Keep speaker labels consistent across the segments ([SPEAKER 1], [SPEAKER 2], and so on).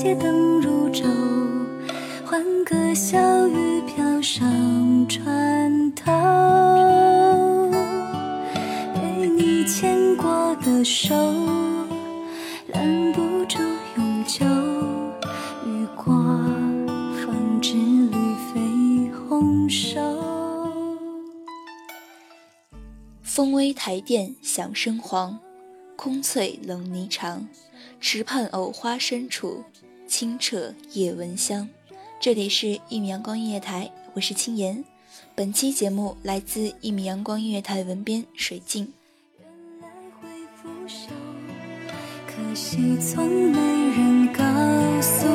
[SPEAKER 1] 街灯如昼，欢歌笑语飘上船头。被你牵过的手，拦不住永久。雨过风之旅绯红瘦。
[SPEAKER 2] 风微台殿响声黄，空翠冷霓裳。池畔藕花深处，清澈夜闻香。这里是一米阳光音乐台，我是青岩。本期节目来自一米阳光音乐台文编水镜。
[SPEAKER 1] 来会腐朽，可惜从没人告诉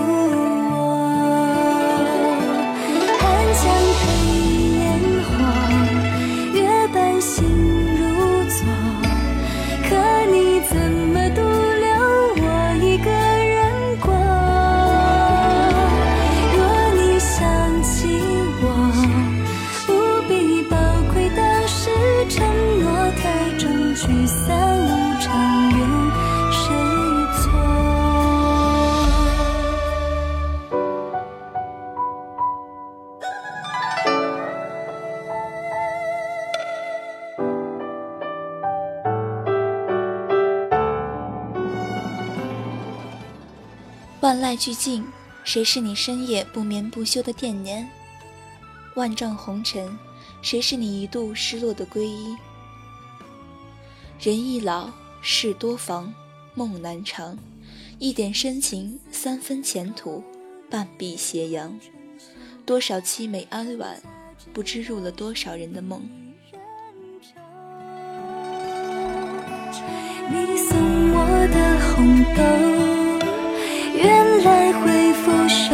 [SPEAKER 2] 万籁俱静，谁是你深夜不眠不休的惦念？万丈红尘，谁是你一度失落的皈依？人易老，事多防，梦难长。一点深情，三分前途，半壁斜阳。多少凄美哀婉，不知入了多少人的梦。
[SPEAKER 1] 你送我的红豆，原来会腐朽，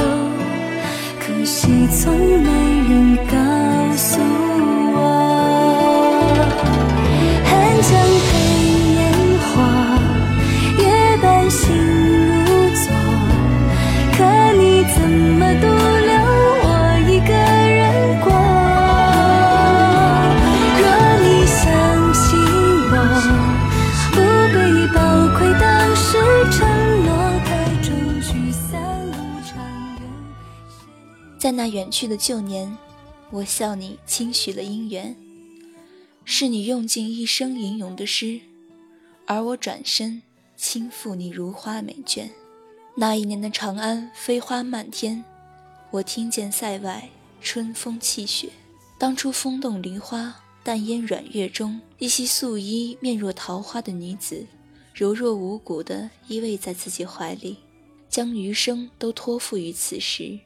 [SPEAKER 1] 可惜从没人告诉
[SPEAKER 2] 去的旧年，我笑你轻许了姻缘，是你用尽一生吟咏的诗，而我转身轻抚你如花美眷。那一年的长安飞花漫天，我听见塞外春风泣雪。当初风动梨花，淡烟软月中，一袭素衣、面若桃花的女子，柔弱无骨地依偎在自己怀里，将余生都托付于此时。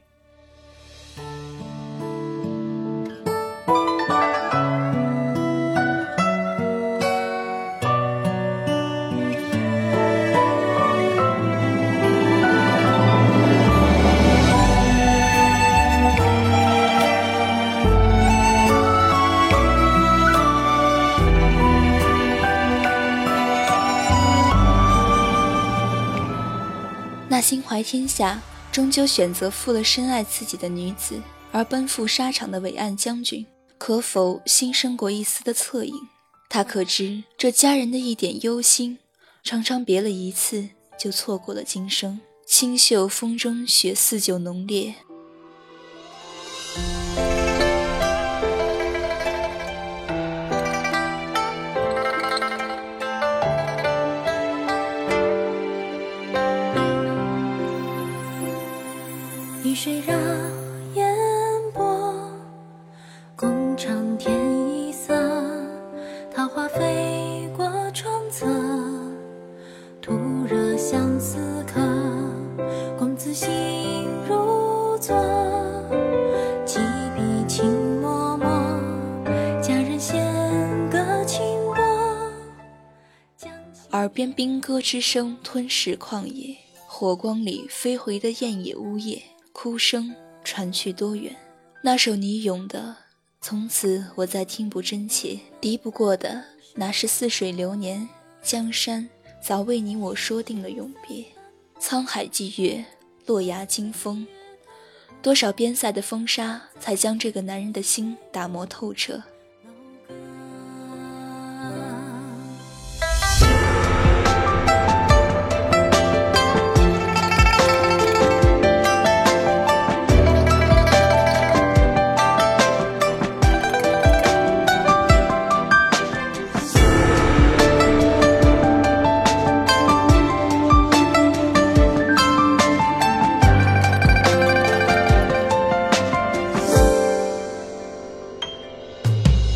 [SPEAKER 2] 天下，终究选择负了深爱自己的女子而奔赴沙场的伟岸将军，可否心生过一丝的恻隐？他可知这家人的一点忧心，常常别了一次就错过了今生。清秀风中雪似酒浓烈。
[SPEAKER 1] 水绕烟波，共唱天一色。桃花飞过窗侧，徒惹相思客。公子心如昨，几笔情脉脉。佳人弦歌轻拨，
[SPEAKER 2] 耳边兵戈之声吞噬旷野，火光里飞回的雁也呜咽。哭声传去多远？那首你咏的，从此我再听不真切。敌不过的，那是似水流年？江山早为你我说定了永别。沧海祭月，落崖惊风，多少边塞的风沙，才将这个男人的心打磨透彻。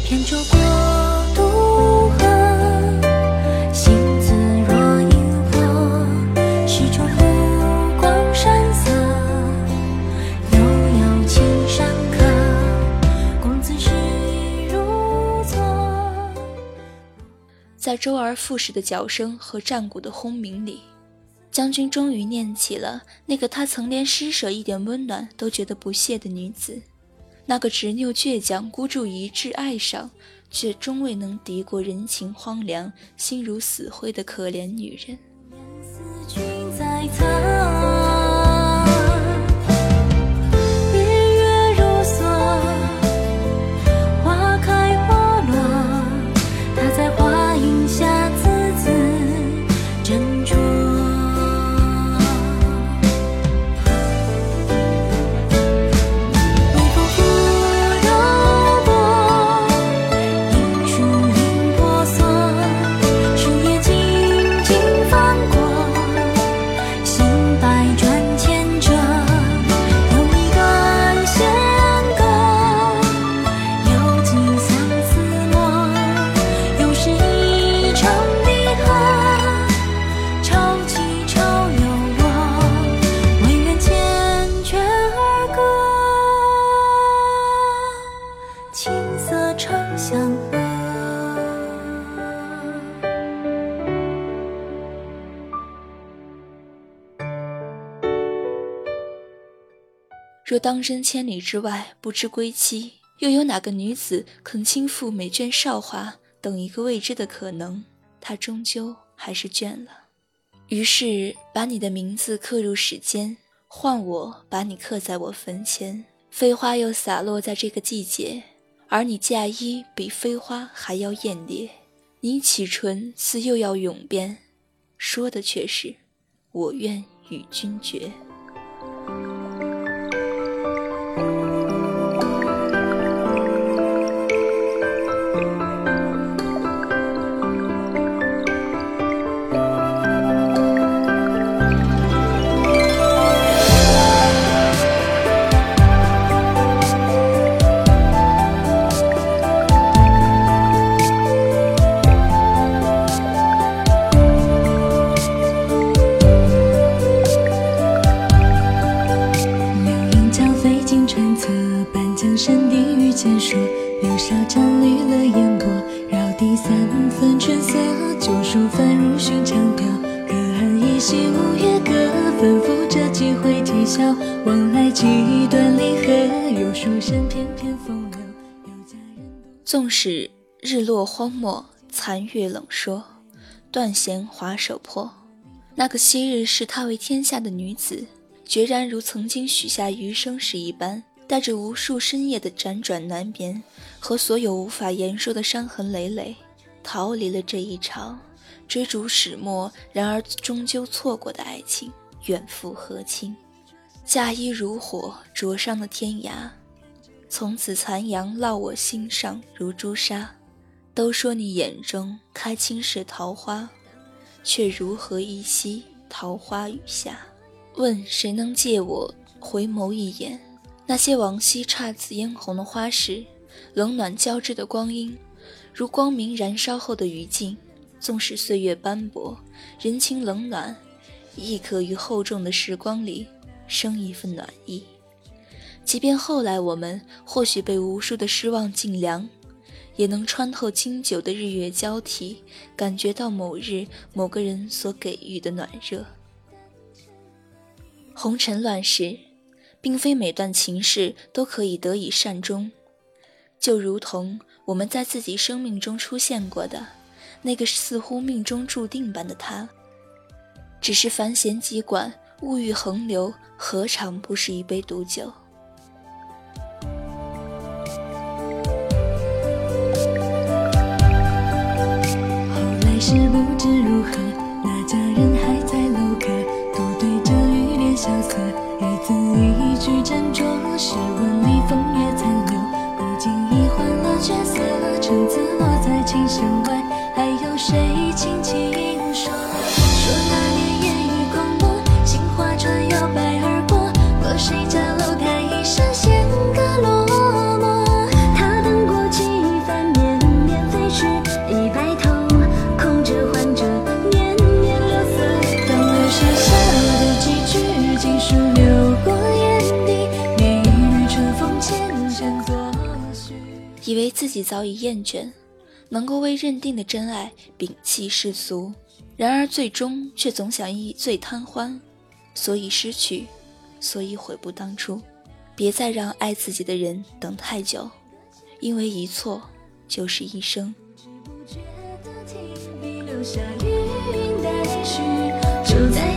[SPEAKER 1] 天舟过渡河，心字若萤火。石中浮光山色，悠悠青山客。公子诗如昨。
[SPEAKER 2] 在周而复始的脚声和战鼓的轰鸣里，将军终于念起了那个他曾连施舍一点温暖都觉得不屑的女子。那个执拗倔强、孤注一掷爱上，却终未能敌过人情荒凉、心如死灰的可怜女人。若当真千里之外不知归期，又有哪个女子肯倾覆美眷韶华，等一个未知的可能？她终究还是倦了。于是把你的名字刻入史间，换我把你刻在我坟前。飞花又洒落在这个季节，而你嫁衣比飞花还要艳烈。你启唇似又要永别，说的却是我愿与君绝。
[SPEAKER 1] 往来几段离合，有书生翩翩风流，有佳人。
[SPEAKER 2] 纵使日落荒漠，残月冷说，断弦划手破，那个昔日视他为天下的女子，决然如曾经许下余生时一般，带着无数深夜的辗转难眠和所有无法言说的伤痕累累，逃离了这一场追逐始末，然而终究错过的爱情，远赴和亲。嫁衣如火灼伤的天涯，从此残阳烙我心上如朱砂。都说你眼中开青是桃花。却如何依稀桃花雨下？问谁能借我回眸一眼？那些往昔姹紫嫣红的花时，冷暖交织的光阴，如光明燃烧后的余烬。纵使岁月斑驳，人情冷暖，亦可于厚重的时光里生一份暖意。即便后来我们或许被无数的失望尽凉。也能穿透经久的日月交替，感觉到某日某个人所给予的暖热。红尘乱世，并非每段情事都可以得以善终，就如同我们在自己生命中出现过的那个似乎命中注定般的他。只是繁弦急管，物欲横流，何尝不是一杯毒酒？
[SPEAKER 1] 后来是不知如何，那家人还在楼阁，独对着雨帘萧瑟，一字一句斟酌，诗文
[SPEAKER 2] 己早已厌倦，能够为认定的真爱摒弃世俗，然而最终却总想一醉贪欢，所以失去，所以悔不当初。别再让爱自己的人等太久，因为一错就是一生。住在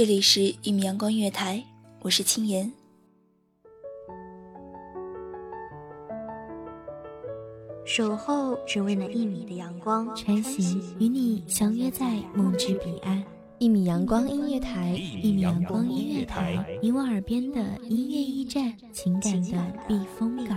[SPEAKER 2] 这里是《一米阳光音乐台》，我是青言。
[SPEAKER 3] 守候只为那一米的阳光，
[SPEAKER 4] 穿行与你相约在梦之彼岸。一米阳光音乐台，一米阳光音乐台，你我耳边的音乐驿站，情感的避风港。